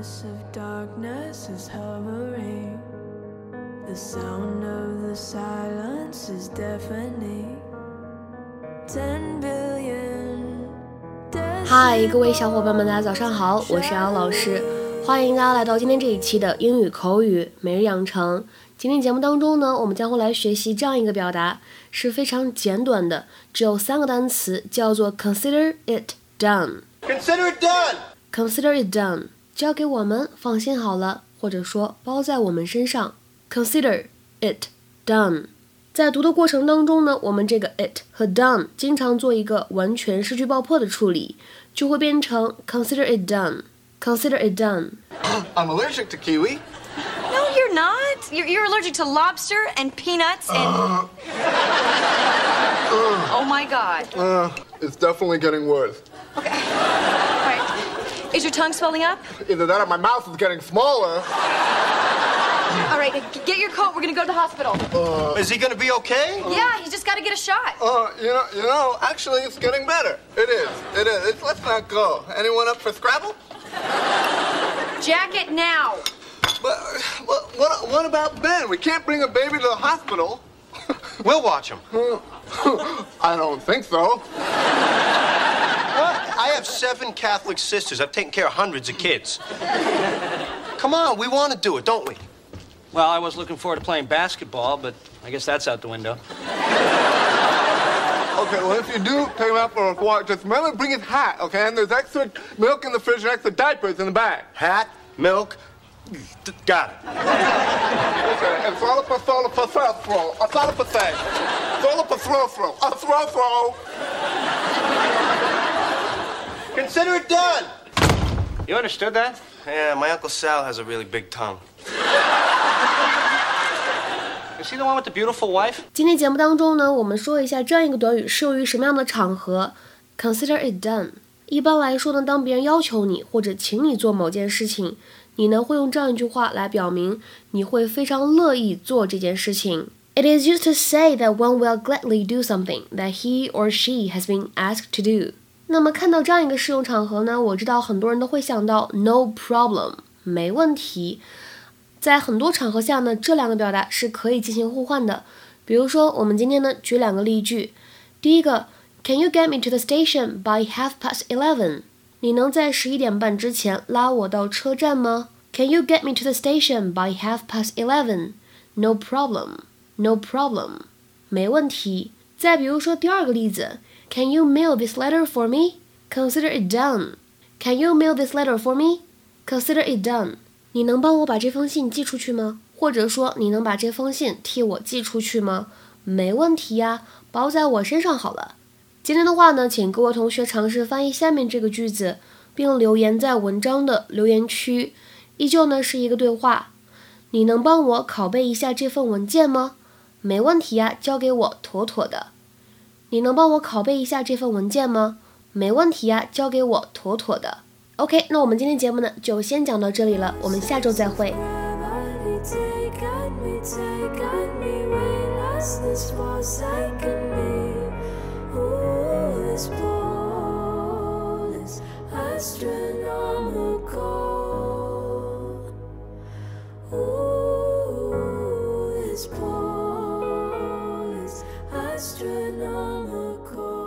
promise of darkness is hovering. The sound of the silence is deafening. Ten billion. 嗨，各位小伙伴们，大家早上好，我是杨老师，欢迎大家来到今天这一期的英语口语每日养成。今天节目当中呢，我们将会来学习这样一个表达，是非常简短的，只有三个单词，叫做 consider it done。Consider it done. Consider it done，交给我们，放心好了，或者说包在我们身上。Consider it done。在读的过程当中呢，我们这个 it 和 done 经常做一个完全失去爆破的处理，就会变成 consider it done。Consider it done。 I'm allergic to kiwi. No, you're not. You're, you're allergic to lobster and peanuts and. oh my God. Uh, it's definitely getting worse. All right. Is your tongue swelling up? Either that or my mouth is getting smaller. All right, get your coat. We're gonna go to the hospital. Is he gonna be okay? yeah, he's just gotta get a shot. Uh, you know, you know, actually, it's getting better. It is. It is. It's, let's not go. Anyone up for Scrabble? Jacket now. But what, what, what about Ben? We can't bring a baby to the hospital. We'll watch him. I don't think so. What? I have seven Catholic sisters. I've taken care of hundreds of kids. Come on, we want to do it, don't we? Well, I was looking forward to playing basketball, but I guess that's out the window. Okay, well, if you do take him out for a walk, just remember to bring his hat, okay? And there's extra milk in the fridge and extra diapers in the bag. Hat, milk. D- Got it. Okay, and throw up a throw up a throw throw. A throw up a thing. Throw up a throw throw. A throw throw. Consider it done. You understood that? Yeah, my Uncle Sal has a really big tongue. Is he the one with the beautiful wife? 今天节目当中呢，我们说一下这样一个短语适用于什么样的场合。Consider it done。一般来说呢，当别人要求你或者请你做某件事情，你呢会用这样一句话来表明你会非常乐意做这件事情。It is used to say that one will gladly do something that he or she has been asked to do。 那么看到这样一个适用场合呢，我知道很多人都会想到 no problem，没问题。在很多场合下呢，这两个表达是可以进行互换的。比如说，我们今天呢举两个例句。第一个，Can you get me to the station by half past eleven？你能在十一点半之前拉我到车站吗？Can you get me to the station by half past eleven？No problem. No problem. 没问题。再比如说第二个例子，Can you mail this letter for me? Consider it done. Can you mail this letter for me? Consider it done. 你能帮我把这封信寄出去吗？或者说你能把这封信替我寄出去吗？没问题呀，包在我身上好了。今天的话呢，请各位同学尝试翻译下面这个句子，并留言在文章的留言区。依旧呢是一个对话，你能帮我拷贝一下这份文件吗？没问题呀，交给我，妥妥的。你能帮我拷贝一下这份文件吗？没问题呀，交给我，妥妥的。OK，那我们今天节目呢就先讲到这里了，我们下周再会。This was like me. Ooh, this pull, astronomical.